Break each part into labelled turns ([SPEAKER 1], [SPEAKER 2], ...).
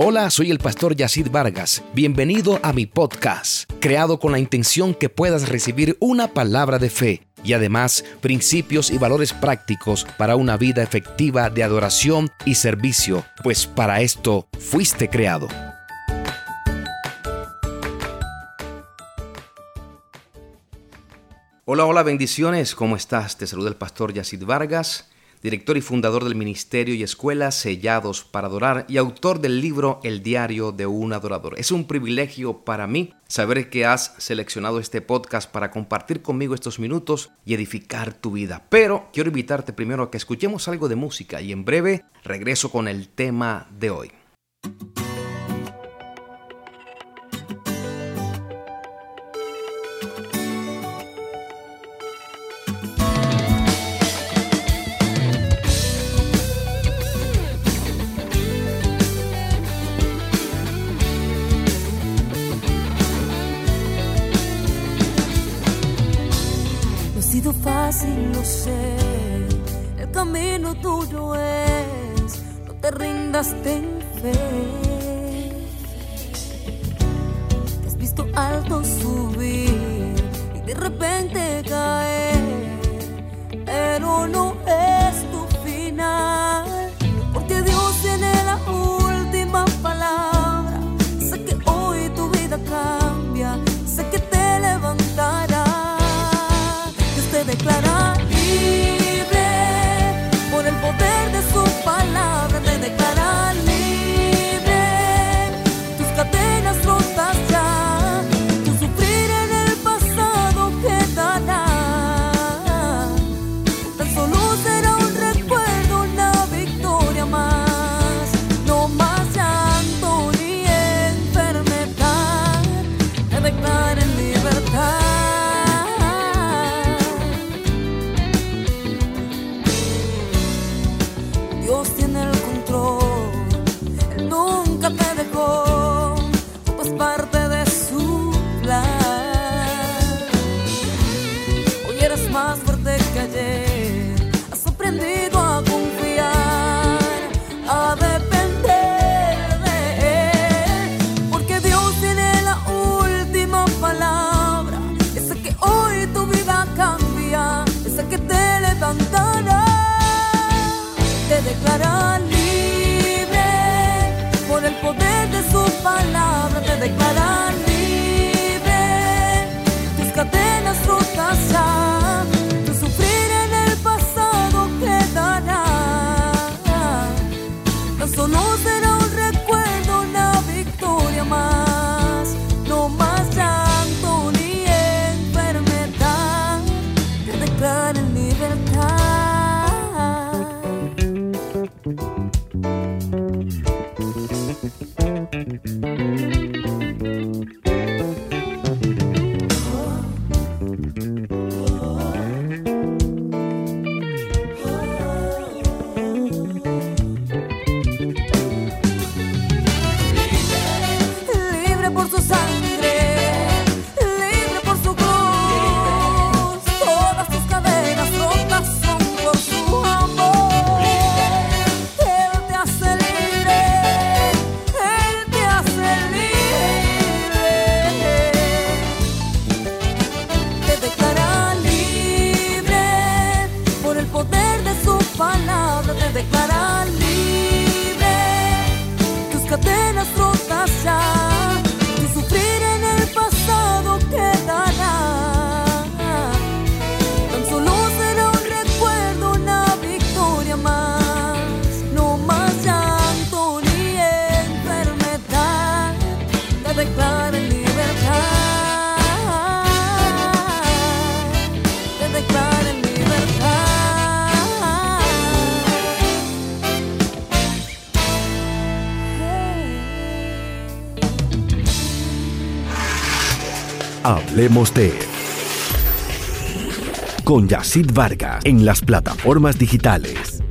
[SPEAKER 1] Hola, soy el pastor Yacid Vargas. Bienvenido a mi podcast, creado con la intención que puedas recibir una palabra de fe y además principios y valores prácticos para una vida efectiva de adoración y servicio, pues para esto fuiste creado. Hola, hola, bendiciones, ¿cómo estás? Te saluda el pastor Yacid Vargas director y fundador del Ministerio y Escuela Sellados para Adorar y autor del libro El Diario de un Adorador. Es un privilegio para mí saber que has seleccionado este podcast para compartir conmigo estos minutos y edificar tu vida. Pero quiero invitarte primero a que escuchemos algo de música y en breve regreso con el tema de hoy.
[SPEAKER 2] Fácil, lo sé. El camino tuyo es, no te rindas, ten fe. Te has visto alto subir y de repente caer, pero no es tu final, declarar
[SPEAKER 3] Hablemos de con Yacid Vargas en las plataformas digitales.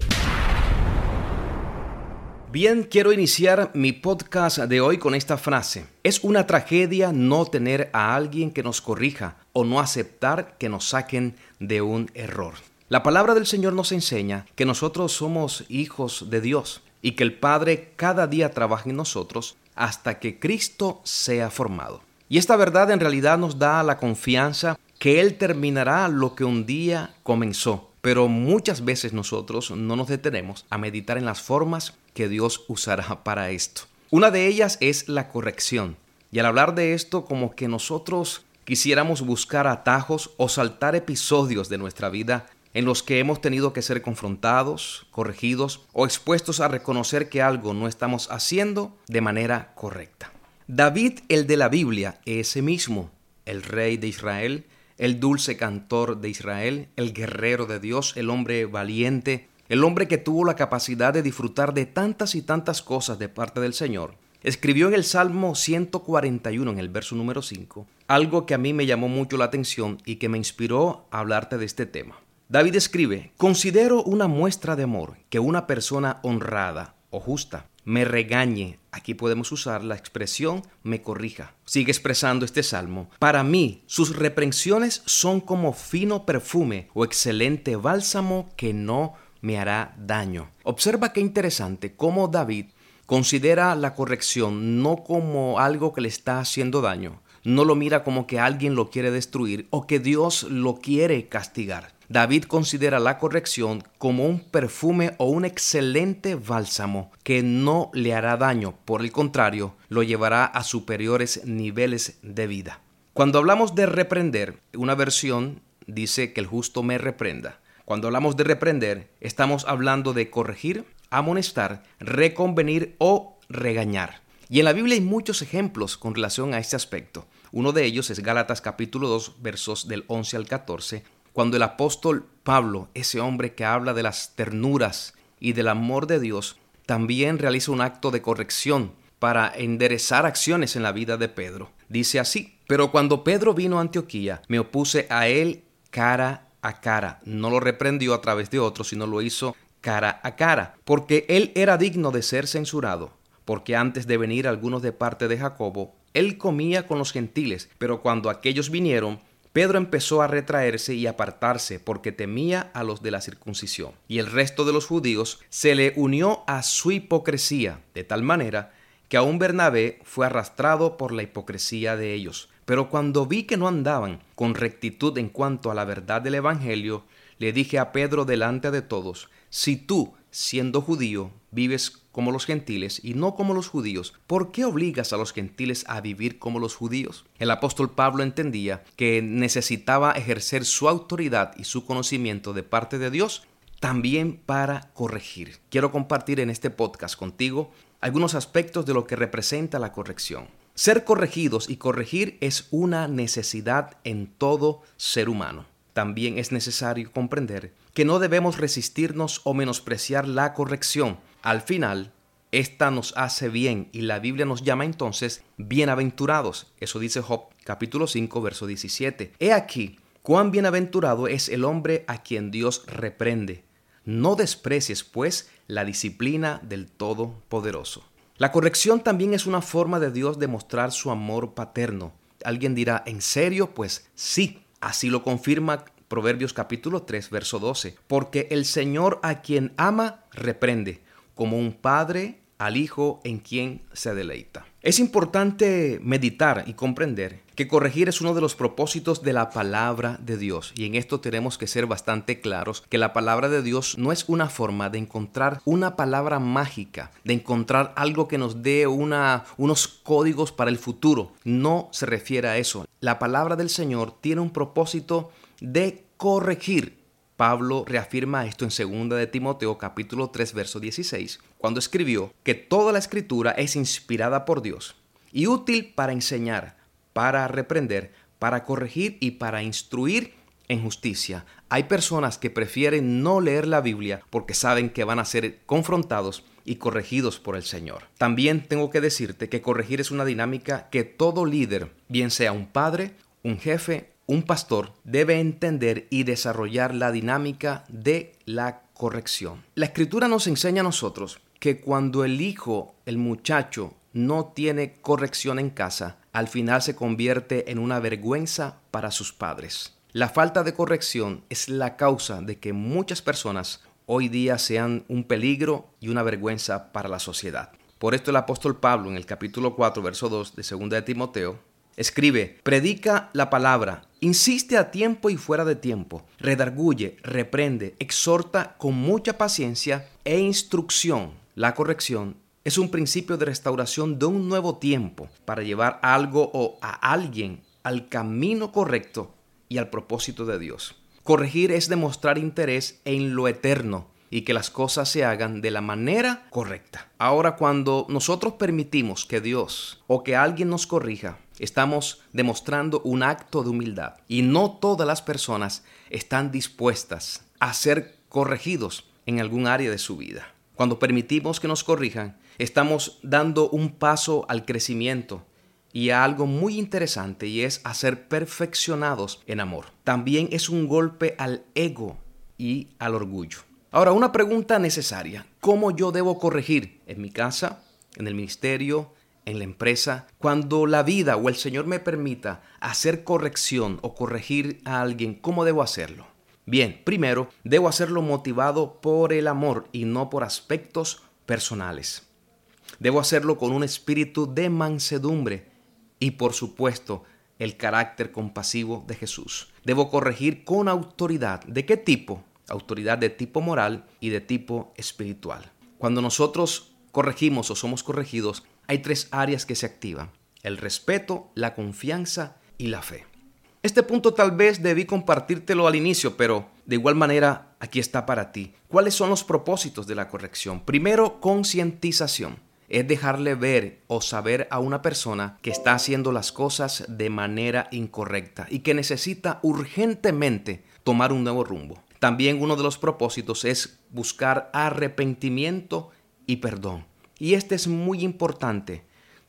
[SPEAKER 1] Bien, quiero iniciar mi podcast de hoy con esta frase. Es una tragedia no tener a alguien que nos corrija o no aceptar que nos saquen de un error. La palabra del Señor nos enseña que nosotros somos hijos de Dios, y que el Padre cada día trabaje en nosotros hasta que Cristo sea formado. Y esta verdad en realidad nos da la confianza que Él terminará lo que un día comenzó. Pero muchas veces nosotros no nos detenemos a meditar en las formas que Dios usará para esto. Una de ellas es la corrección. Y al hablar de esto, como que nosotros quisiéramos buscar atajos o saltar episodios de nuestra vida en los que hemos tenido que ser confrontados, corregidos o expuestos a reconocer que algo no estamos haciendo de manera correcta. David, el de la Biblia, ese mismo, el rey de Israel, el dulce cantor de Israel, el guerrero de Dios, el hombre valiente, el hombre que tuvo la capacidad de disfrutar de tantas y tantas cosas de parte del Señor, escribió en el Salmo 141, en el verso número 5, algo que a mí me llamó mucho la atención y que me inspiró a hablarte de este tema. David escribe, considero una muestra de amor que una persona honrada o justa me regañe, aquí podemos usar la expresión me corrija. Sigue expresando este salmo. Para mí, sus reprensiones son como fino perfume o excelente bálsamo que no me hará daño. Observa qué interesante cómo David considera la corrección no como algo que le está haciendo daño, no lo mira como que alguien lo quiere destruir o que Dios lo quiere castigar. David considera la corrección como un perfume o un excelente bálsamo que no le hará daño, por el contrario, lo llevará a superiores niveles de vida. Cuando hablamos de reprender, una versión dice que el justo me reprenda. Cuando hablamos de reprender, estamos hablando de corregir, amonestar, reconvenir o regañar. Y en la Biblia hay muchos ejemplos con relación a este aspecto. Uno de ellos es Gálatas capítulo 2 versos del 11 al 14, cuando el apóstol Pablo, ese hombre que habla de las ternuras y del amor de Dios, también realiza un acto de corrección para enderezar acciones en la vida de Pedro. Dice así, pero cuando Pedro vino a Antioquía, me opuse a él cara a cara. No lo reprendió a través de otros, sino lo hizo cara a cara, porque él era digno de ser censurado, porque antes de venir algunos de parte de Jacobo, él comía con los gentiles, pero cuando aquellos vinieron, Pedro empezó a retraerse y apartarse porque temía a los de la circuncisión. Y el resto de los judíos se le unió a su hipocresía, de tal manera que aún Bernabé fue arrastrado por la hipocresía de ellos. Pero cuando vi que no andaban con rectitud en cuanto a la verdad del Evangelio, le dije a Pedro delante de todos, si tú, siendo judío, vives como los gentiles y no como los judíos, ¿por qué obligas a los gentiles a vivir como los judíos? El apóstol Pablo entendía que necesitaba ejercer su autoridad y su conocimiento de parte de Dios también para corregir. Quiero compartir en este podcast contigo algunos aspectos de lo que representa la corrección. Ser corregidos y corregir es una necesidad en todo ser humano. También es necesario comprender que no debemos resistirnos o menospreciar la corrección, al final, esta nos hace bien y la Biblia nos llama entonces bienaventurados. Eso dice Job capítulo 5 verso 17. He aquí, cuán bienaventurado es el hombre a quien Dios reprende. No desprecies, pues, la disciplina del Todopoderoso. La corrección también es una forma de Dios de mostrar su amor paterno. Alguien dirá, ¿en serio? Pues sí, así lo confirma Proverbios capítulo 3, verso 12. Porque el Señor a quien ama, reprende como un padre al hijo en quien se deleita. Es importante meditar y comprender que corregir es uno de los propósitos de la palabra de Dios. Y en esto tenemos que ser bastante claros que la palabra de Dios no es una forma de encontrar una palabra mágica, de encontrar algo que nos dé una, unos códigos para el futuro. No se refiere a eso. La palabra del Señor tiene un propósito de corregir Pablo reafirma esto en 2 de Timoteo capítulo 3 verso 16, cuando escribió que toda la escritura es inspirada por Dios y útil para enseñar, para reprender, para corregir y para instruir en justicia. Hay personas que prefieren no leer la Biblia porque saben que van a ser confrontados y corregidos por el Señor. También tengo que decirte que corregir es una dinámica que todo líder, bien sea un padre, un jefe un pastor debe entender y desarrollar la dinámica de la corrección. La escritura nos enseña a nosotros que cuando el hijo, el muchacho, no tiene corrección en casa, al final se convierte en una vergüenza para sus padres. La falta de corrección es la causa de que muchas personas hoy día sean un peligro y una vergüenza para la sociedad. Por esto el apóstol Pablo en el capítulo 4, verso 2 de 2 de Timoteo, escribe, predica la palabra, insiste a tiempo y fuera de tiempo, redarguye, reprende, exhorta con mucha paciencia e instrucción. La corrección es un principio de restauración de un nuevo tiempo para llevar algo o a alguien al camino correcto y al propósito de Dios. Corregir es demostrar interés en lo eterno y que las cosas se hagan de la manera correcta. Ahora, cuando nosotros permitimos que Dios o que alguien nos corrija, estamos demostrando un acto de humildad. Y no todas las personas están dispuestas a ser corregidos en algún área de su vida. Cuando permitimos que nos corrijan, estamos dando un paso al crecimiento y a algo muy interesante y es a ser perfeccionados en amor. También es un golpe al ego y al orgullo. Ahora, una pregunta necesaria. ¿Cómo yo debo corregir en mi casa, en el ministerio, en la empresa? Cuando la vida o el Señor me permita hacer corrección o corregir a alguien, ¿cómo debo hacerlo? Bien, primero, debo hacerlo motivado por el amor y no por aspectos personales. Debo hacerlo con un espíritu de mansedumbre y por supuesto el carácter compasivo de Jesús. Debo corregir con autoridad. ¿De qué tipo? Autoridad de tipo moral y de tipo espiritual. Cuando nosotros corregimos o somos corregidos, hay tres áreas que se activan. El respeto, la confianza y la fe. Este punto tal vez debí compartírtelo al inicio, pero de igual manera aquí está para ti. ¿Cuáles son los propósitos de la corrección? Primero, concientización es dejarle ver o saber a una persona que está haciendo las cosas de manera incorrecta y que necesita urgentemente tomar un nuevo rumbo. También uno de los propósitos es buscar arrepentimiento y perdón. Y este es muy importante.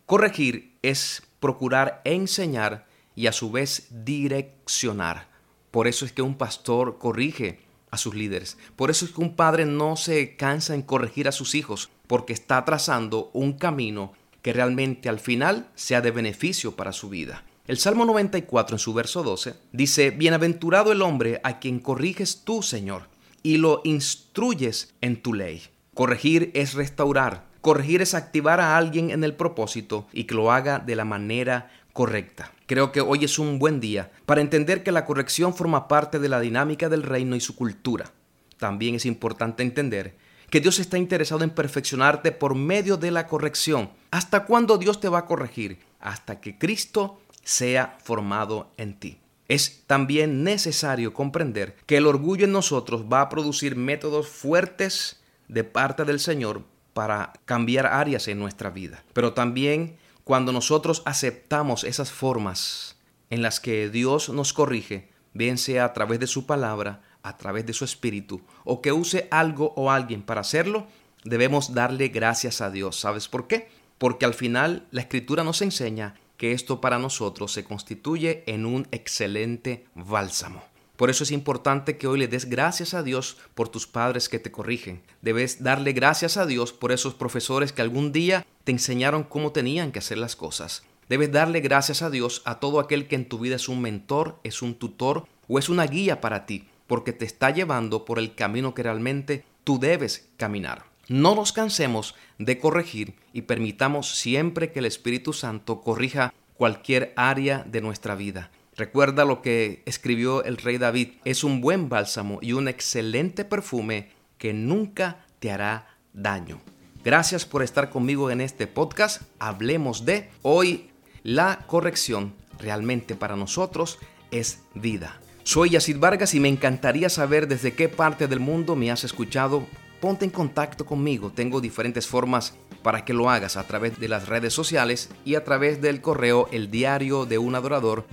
[SPEAKER 1] Corregir es procurar enseñar y a su vez direccionar. Por eso es que un pastor corrige a sus líderes. Por eso es que un padre no se cansa en corregir a sus hijos, porque está trazando un camino que realmente al final sea de beneficio para su vida. El Salmo 94 en su verso 12 dice, Bienaventurado el hombre a quien corriges tú, Señor, y lo instruyes en tu ley. Corregir es restaurar. Corregir es activar a alguien en el propósito y que lo haga de la manera correcta. Creo que hoy es un buen día para entender que la corrección forma parte de la dinámica del reino y su cultura. También es importante entender que Dios está interesado en perfeccionarte por medio de la corrección. ¿Hasta cuándo Dios te va a corregir? Hasta que Cristo sea formado en ti. Es también necesario comprender que el orgullo en nosotros va a producir métodos fuertes de parte del Señor para cambiar áreas en nuestra vida. Pero también cuando nosotros aceptamos esas formas en las que Dios nos corrige, bien sea a través de su palabra, a través de su espíritu, o que use algo o alguien para hacerlo, debemos darle gracias a Dios. ¿Sabes por qué? Porque al final la escritura nos enseña que esto para nosotros se constituye en un excelente bálsamo. Por eso es importante que hoy le des gracias a Dios por tus padres que te corrigen. Debes darle gracias a Dios por esos profesores que algún día te enseñaron cómo tenían que hacer las cosas. Debes darle gracias a Dios a todo aquel que en tu vida es un mentor, es un tutor o es una guía para ti, porque te está llevando por el camino que realmente tú debes caminar. No nos cansemos de corregir y permitamos siempre que el Espíritu Santo corrija cualquier área de nuestra vida. Recuerda lo que escribió el rey David. Es un buen bálsamo y un excelente perfume que nunca te hará daño. Gracias por estar conmigo en este podcast. Hablemos de hoy la corrección realmente para nosotros es vida. Soy Yacid Vargas y me encantaría saber desde qué parte del mundo me has escuchado. Ponte en contacto conmigo. Tengo diferentes formas para que lo hagas a través de las redes sociales y a través del correo el diario de un adorador.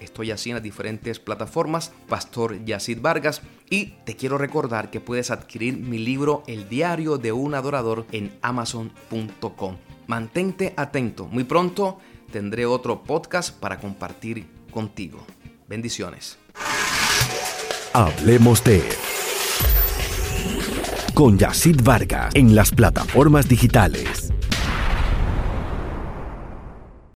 [SPEAKER 1] Estoy así en las diferentes plataformas, Pastor Yacid Vargas, y te quiero recordar que puedes adquirir mi libro El diario de un adorador en amazon.com. Mantente atento, muy pronto tendré otro podcast para compartir contigo. Bendiciones.
[SPEAKER 3] Hablemos de con Yacid Vargas en las plataformas digitales.